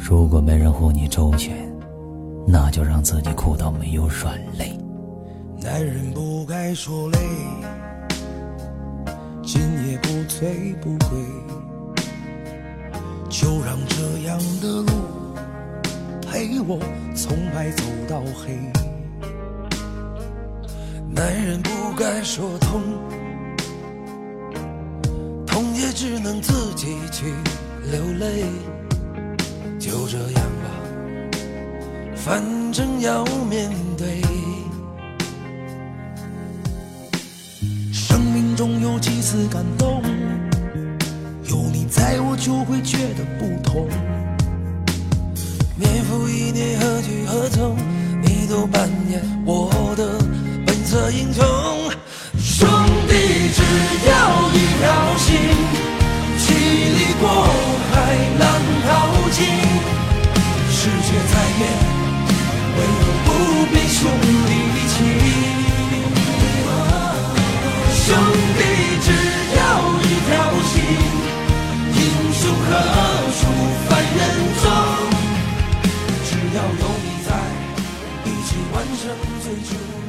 如果没人护你周全，那就让自己哭到没有软肋。男人不该说累，今夜不醉不归，就让这样的路陪我从白走到黑。男人不该说痛，痛也只能自己去流泪。就这样吧，反正要面对。生命中有几次感动，有你在我就会觉得不同。年复一年，何去何从？你都扮演我的本色英雄。兄弟，只要一条心，七里过海浪，界再变，为何不变兄弟情？兄弟，只要一条心，英雄何处凡人中？只要有你在，一起。完成最初的。